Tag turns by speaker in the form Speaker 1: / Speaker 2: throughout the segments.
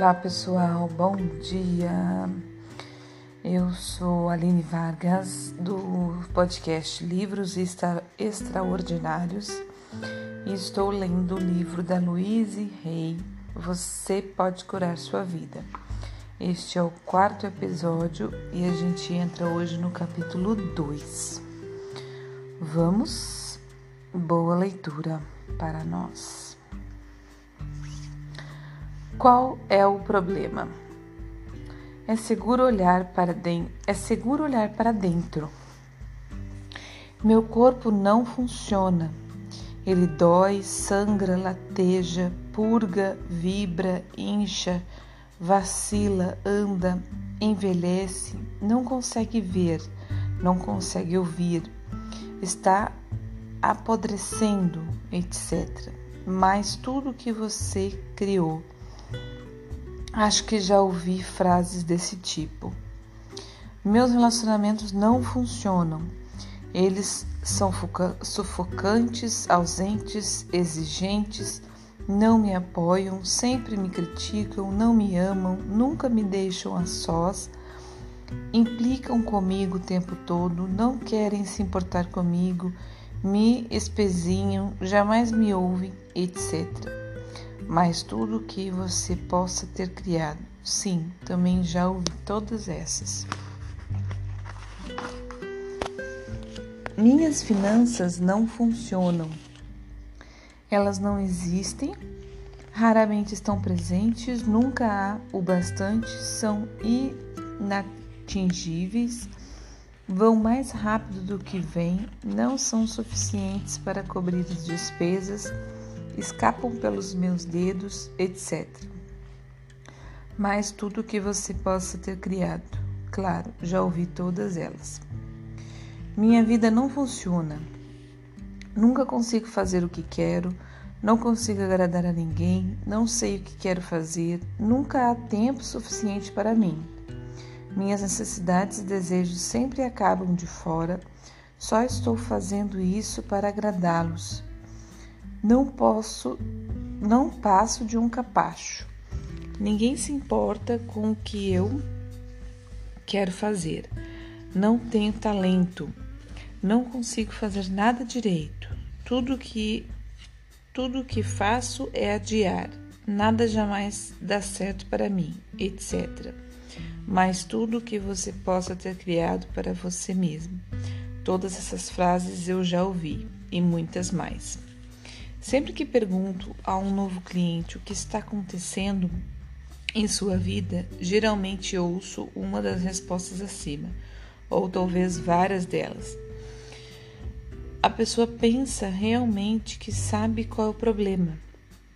Speaker 1: Olá pessoal, bom dia. Eu sou Aline Vargas do podcast Livros Extra Extraordinários e estou lendo o livro da Louise Hay, Você Pode Curar Sua Vida. Este é o quarto episódio e a gente entra hoje no capítulo 2. Vamos? Boa leitura para nós. Qual é o problema? É seguro olhar para dentro. É seguro olhar para dentro. Meu corpo não funciona. Ele dói, sangra, lateja, purga, vibra, incha, vacila, anda, envelhece, não consegue ver, não consegue ouvir, está apodrecendo, etc. Mas tudo que você criou Acho que já ouvi frases desse tipo. Meus relacionamentos não funcionam. Eles são sufocantes, ausentes, exigentes, não me apoiam, sempre me criticam, não me amam, nunca me deixam a sós, implicam comigo o tempo todo, não querem se importar comigo, me espezinham, jamais me ouvem, etc mas tudo que você possa ter criado. Sim, também já ouvi todas essas. Minhas finanças não funcionam. Elas não existem, raramente estão presentes, nunca há o bastante, são inatingíveis, vão mais rápido do que vêm, não são suficientes para cobrir as despesas escapam pelos meus dedos, etc. Mas tudo que você possa ter criado. Claro, já ouvi todas elas. Minha vida não funciona. Nunca consigo fazer o que quero, não consigo agradar a ninguém, não sei o que quero fazer, nunca há tempo suficiente para mim. Minhas necessidades e desejos sempre acabam de fora, só estou fazendo isso para agradá-los. Não posso, não passo de um capacho. Ninguém se importa com o que eu quero fazer. Não tenho talento. Não consigo fazer nada direito. Tudo que tudo que faço é adiar. Nada jamais dá certo para mim, etc. Mas tudo que você possa ter criado para você mesmo. Todas essas frases eu já ouvi e muitas mais. Sempre que pergunto a um novo cliente o que está acontecendo em sua vida, geralmente ouço uma das respostas acima, ou talvez várias delas. A pessoa pensa realmente que sabe qual é o problema.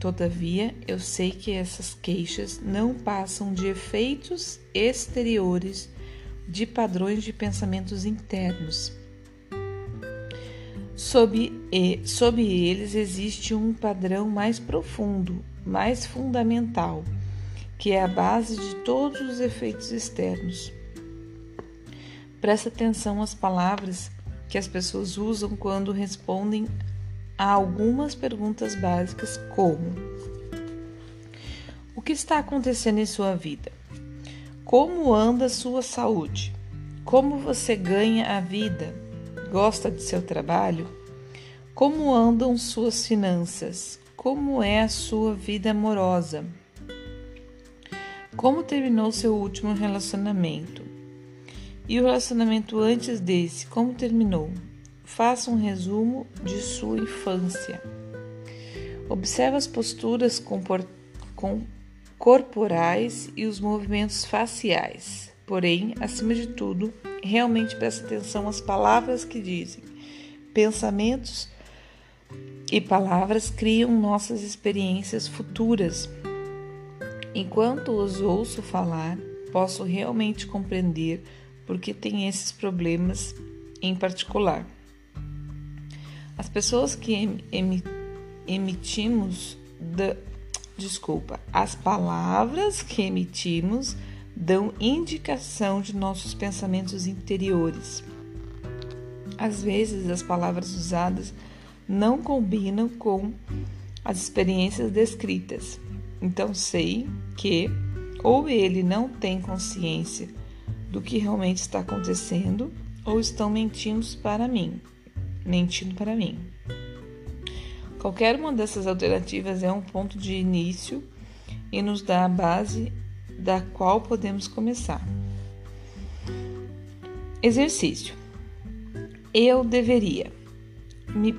Speaker 1: Todavia, eu sei que essas queixas não passam de efeitos exteriores de padrões de pensamentos internos Sob, sob eles existe um padrão mais profundo, mais fundamental, que é a base de todos os efeitos externos. Presta atenção às palavras que as pessoas usam quando respondem a algumas perguntas básicas, como: O que está acontecendo em sua vida? Como anda sua saúde? Como você ganha a vida? Gosta de seu trabalho? Como andam suas finanças? Como é a sua vida amorosa? Como terminou seu último relacionamento? E o relacionamento antes desse, como terminou? Faça um resumo de sua infância. Observe as posturas corporais e os movimentos faciais. Porém, acima de tudo, realmente preste atenção às palavras que dizem. Pensamentos e palavras criam nossas experiências futuras. Enquanto os ouço falar, posso realmente compreender por que tem esses problemas em particular. As pessoas que emitimos da, desculpa, as palavras que emitimos dão indicação de nossos pensamentos interiores. Às vezes, as palavras usadas não combinam com as experiências descritas. Então, sei que Ou ele não tem consciência do que realmente está acontecendo, ou estão mentindo para mim, mentindo para mim. Qualquer uma dessas alternativas é um ponto de início e nos dá a base da qual podemos começar. Exercício. Eu deveria. Me,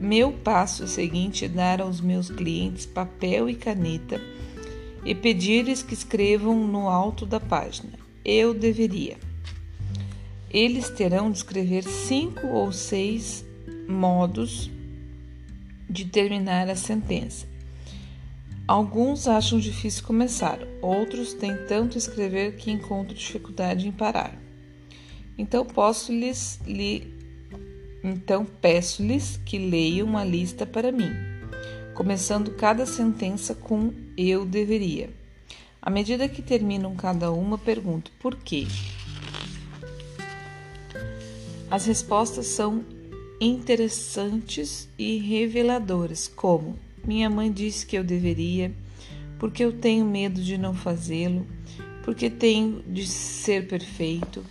Speaker 1: meu passo seguinte é dar aos meus clientes papel e caneta e pedir-lhes que escrevam no alto da página. Eu deveria. Eles terão de escrever cinco ou seis modos de terminar a sentença. Alguns acham difícil começar, outros têm tanto escrever que encontram dificuldade em parar. Então posso-lhes li, então peço-lhes que leiam uma lista para mim, começando cada sentença com eu deveria. À medida que terminam cada uma, pergunto por quê. As respostas são interessantes e reveladoras, como minha mãe disse que eu deveria, porque eu tenho medo de não fazê-lo, porque tenho de ser perfeito.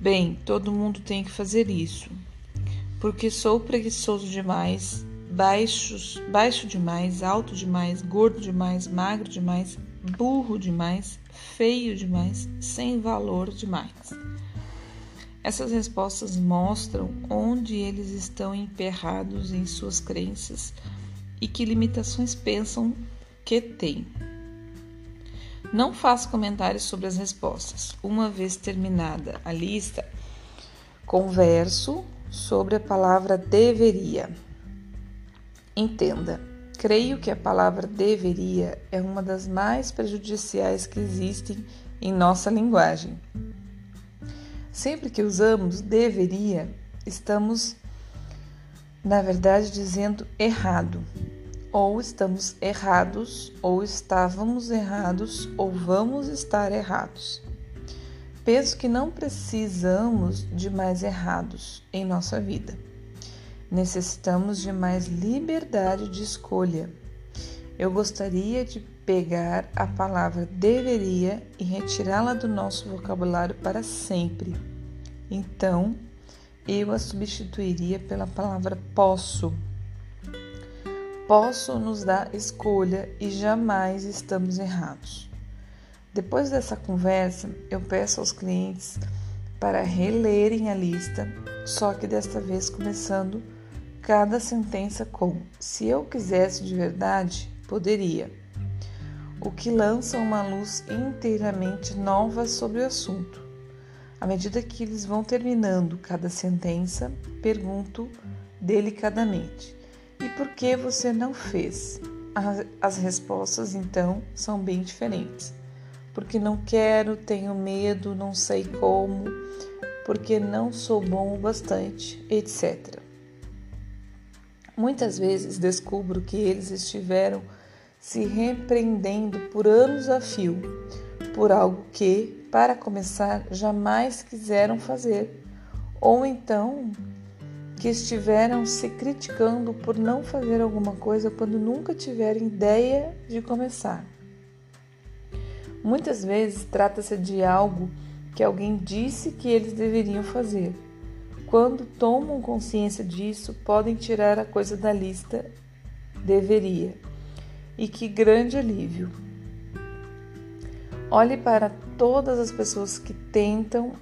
Speaker 1: Bem, todo mundo tem que fazer isso, porque sou preguiçoso demais, baixo, baixo demais, alto demais, gordo demais, magro demais, burro demais, feio demais, sem valor demais. Essas respostas mostram onde eles estão emperrados em suas crenças e que limitações pensam que têm. Não faço comentários sobre as respostas. Uma vez terminada a lista, converso sobre a palavra deveria. Entenda, creio que a palavra deveria é uma das mais prejudiciais que existem em nossa linguagem. Sempre que usamos deveria, estamos, na verdade, dizendo errado. Ou estamos errados, ou estávamos errados, ou vamos estar errados. Penso que não precisamos de mais errados em nossa vida. Necessitamos de mais liberdade de escolha. Eu gostaria de pegar a palavra deveria e retirá-la do nosso vocabulário para sempre. Então, eu a substituiria pela palavra posso. Posso nos dar escolha e jamais estamos errados. Depois dessa conversa, eu peço aos clientes para relerem a lista, só que desta vez começando cada sentença com: se eu quisesse de verdade, poderia o que lança uma luz inteiramente nova sobre o assunto. À medida que eles vão terminando cada sentença, pergunto delicadamente: E por que você não fez? As respostas então são bem diferentes. Porque não quero, tenho medo, não sei como, porque não sou bom o bastante, etc. Muitas vezes descubro que eles estiveram se repreendendo por anos a fio por algo que, para começar, jamais quiseram fazer, ou então que estiveram se criticando por não fazer alguma coisa quando nunca tiveram ideia de começar. Muitas vezes trata-se de algo que alguém disse que eles deveriam fazer. Quando tomam consciência disso, podem tirar a coisa da lista deveria e que grande alívio! Olhe para todas as pessoas que tentam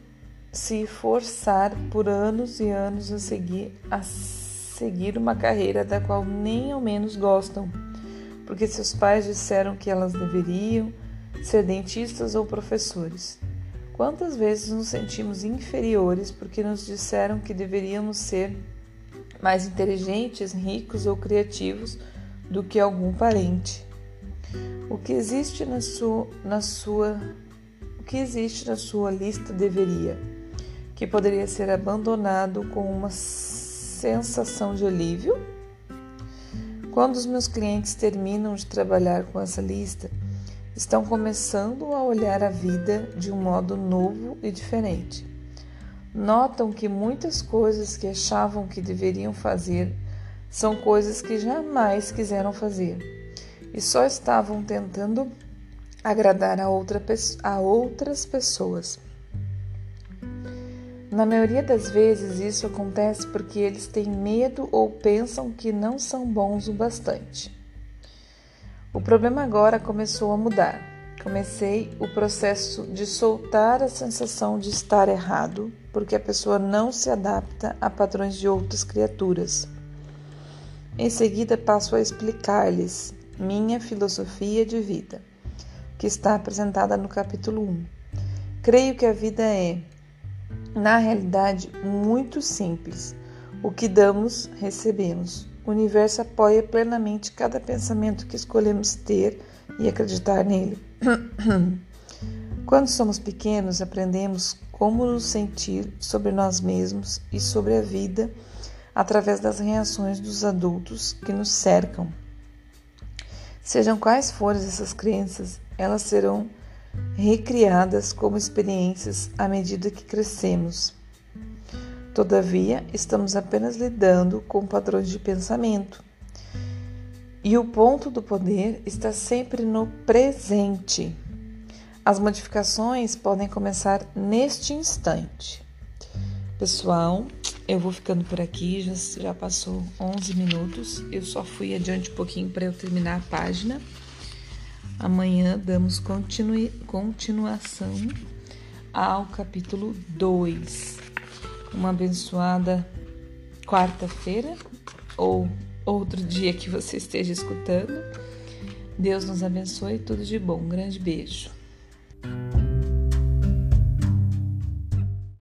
Speaker 1: se forçar por anos e anos a seguir, a seguir uma carreira da qual nem ao menos gostam, porque seus pais disseram que elas deveriam ser dentistas ou professores. Quantas vezes nos sentimos inferiores porque nos disseram que deveríamos ser mais inteligentes, ricos ou criativos? Do que algum parente. O que existe na sua, na sua, o que existe na sua lista deveria, que poderia ser abandonado com uma sensação de alívio? Quando os meus clientes terminam de trabalhar com essa lista, estão começando a olhar a vida de um modo novo e diferente. Notam que muitas coisas que achavam que deveriam fazer são coisas que jamais quiseram fazer e só estavam tentando agradar a, outra, a outras pessoas. Na maioria das vezes, isso acontece porque eles têm medo ou pensam que não são bons o bastante. O problema agora começou a mudar. Comecei o processo de soltar a sensação de estar errado, porque a pessoa não se adapta a padrões de outras criaturas. Em seguida, passo a explicar-lhes minha filosofia de vida, que está apresentada no capítulo 1. Creio que a vida é, na realidade, muito simples. O que damos, recebemos. O universo apoia plenamente cada pensamento que escolhemos ter e acreditar nele. Quando somos pequenos, aprendemos como nos sentir sobre nós mesmos e sobre a vida através das reações dos adultos que nos cercam. Sejam quais forem essas crenças, elas serão recriadas como experiências à medida que crescemos. Todavia, estamos apenas lidando com padrões de pensamento. E o ponto do poder está sempre no presente. As modificações podem começar neste instante. Pessoal, eu vou ficando por aqui, já, já passou 11 minutos. Eu só fui adiante um pouquinho para eu terminar a página. Amanhã damos continuação ao capítulo 2 uma abençoada quarta-feira ou outro dia que você esteja escutando. Deus nos abençoe, tudo de bom. Um grande beijo.